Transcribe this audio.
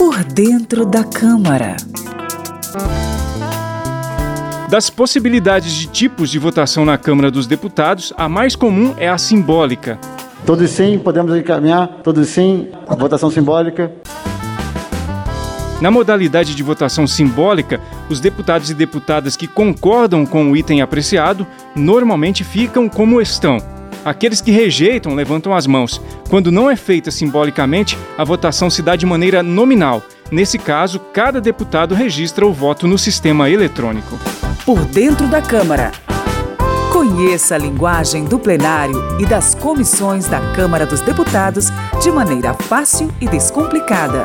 Por dentro da Câmara. Das possibilidades de tipos de votação na Câmara dos Deputados, a mais comum é a simbólica. Todos sim, podemos encaminhar. Todos sim, votação simbólica. Na modalidade de votação simbólica, os deputados e deputadas que concordam com o item apreciado normalmente ficam como estão. Aqueles que rejeitam levantam as mãos. Quando não é feita simbolicamente, a votação se dá de maneira nominal. Nesse caso, cada deputado registra o voto no sistema eletrônico. Por dentro da Câmara. Conheça a linguagem do plenário e das comissões da Câmara dos Deputados de maneira fácil e descomplicada.